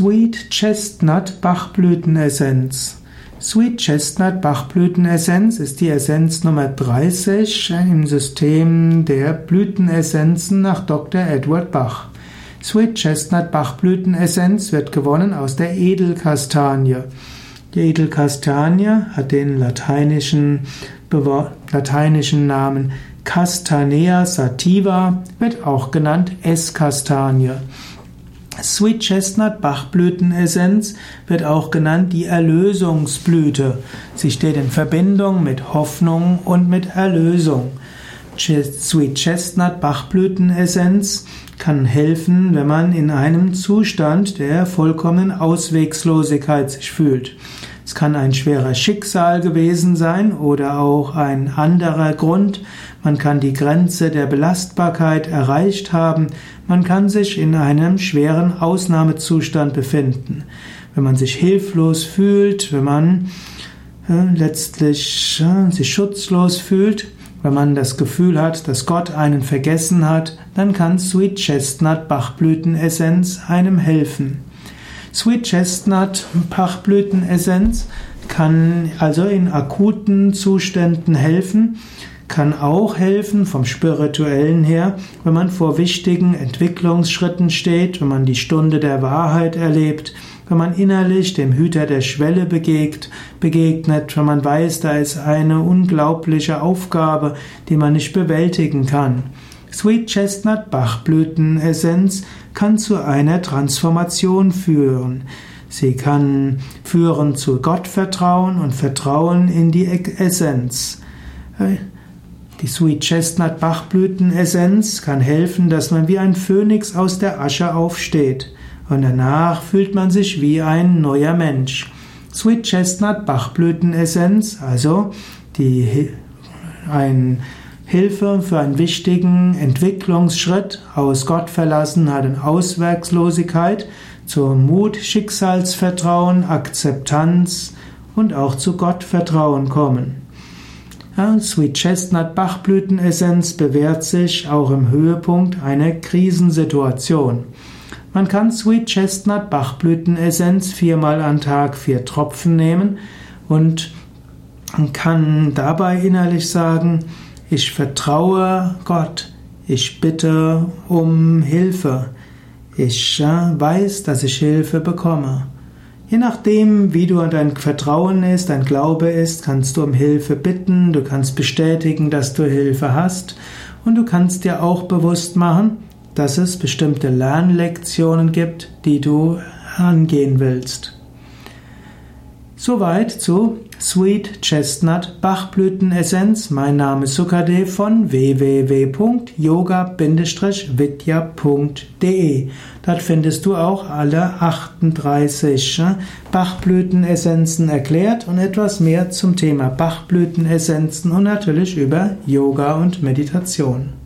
Sweet Chestnut Bachblütenessenz. Sweet Chestnut Bachblütenessenz ist die Essenz Nummer 30 im System der Blütenessenzen nach Dr. Edward Bach. Sweet Chestnut Bachblütenessenz wird gewonnen aus der Edelkastanie. Die Edelkastanie hat den lateinischen, lateinischen Namen Castanea sativa, wird auch genannt Esskastanie. Sweet Chestnut Bachblütenessenz wird auch genannt die Erlösungsblüte. Sie steht in Verbindung mit Hoffnung und mit Erlösung. Sweet Chestnut Bachblütenessenz kann helfen, wenn man in einem Zustand der vollkommenen Auswegslosigkeit sich fühlt. Es kann ein schwerer Schicksal gewesen sein oder auch ein anderer Grund. Man kann die Grenze der Belastbarkeit erreicht haben. Man kann sich in einem schweren Ausnahmezustand befinden. Wenn man sich hilflos fühlt, wenn man äh, letztlich äh, sich schutzlos fühlt, wenn man das Gefühl hat, dass Gott einen vergessen hat, dann kann Sweet Chestnut Bachblütenessenz einem helfen. Sweet Chestnut Bachblütenessenz kann also in akuten Zuständen helfen, kann auch helfen vom spirituellen her, wenn man vor wichtigen Entwicklungsschritten steht, wenn man die Stunde der Wahrheit erlebt, wenn man innerlich dem Hüter der Schwelle begegnet, begegnet, wenn man weiß, da ist eine unglaubliche Aufgabe, die man nicht bewältigen kann. Sweet Chestnut Bachblütenessenz kann zu einer Transformation führen. Sie kann führen zu Gottvertrauen und Vertrauen in die Essenz. Die Sweet Chestnut Bachblütenessenz kann helfen, dass man wie ein Phönix aus der Asche aufsteht. Und danach fühlt man sich wie ein neuer Mensch. Sweet Chestnut Bachblütenessenz, also die, ein Hilfe für einen wichtigen Entwicklungsschritt aus Gottverlassenheit und Auswerkslosigkeit zu Mut, Schicksalsvertrauen, Akzeptanz und auch zu Gottvertrauen kommen. Sweet Chestnut Bachblütenessenz bewährt sich auch im Höhepunkt einer Krisensituation. Man kann Sweet Chestnut Bachblütenessenz viermal am Tag vier Tropfen nehmen und kann dabei innerlich sagen, ich vertraue Gott. Ich bitte um Hilfe. Ich weiß, dass ich Hilfe bekomme. Je nachdem, wie du dein Vertrauen ist, dein Glaube ist, kannst du um Hilfe bitten, du kannst bestätigen, dass du Hilfe hast und du kannst dir auch bewusst machen, dass es bestimmte Lernlektionen gibt, die du angehen willst. Soweit zu Sweet Chestnut Bachblütenessenz. Mein Name ist Sukadev von www.yoga-vidya.de. Dort findest du auch alle 38 Bachblütenessenzen erklärt und etwas mehr zum Thema Bachblütenessenzen und natürlich über Yoga und Meditation.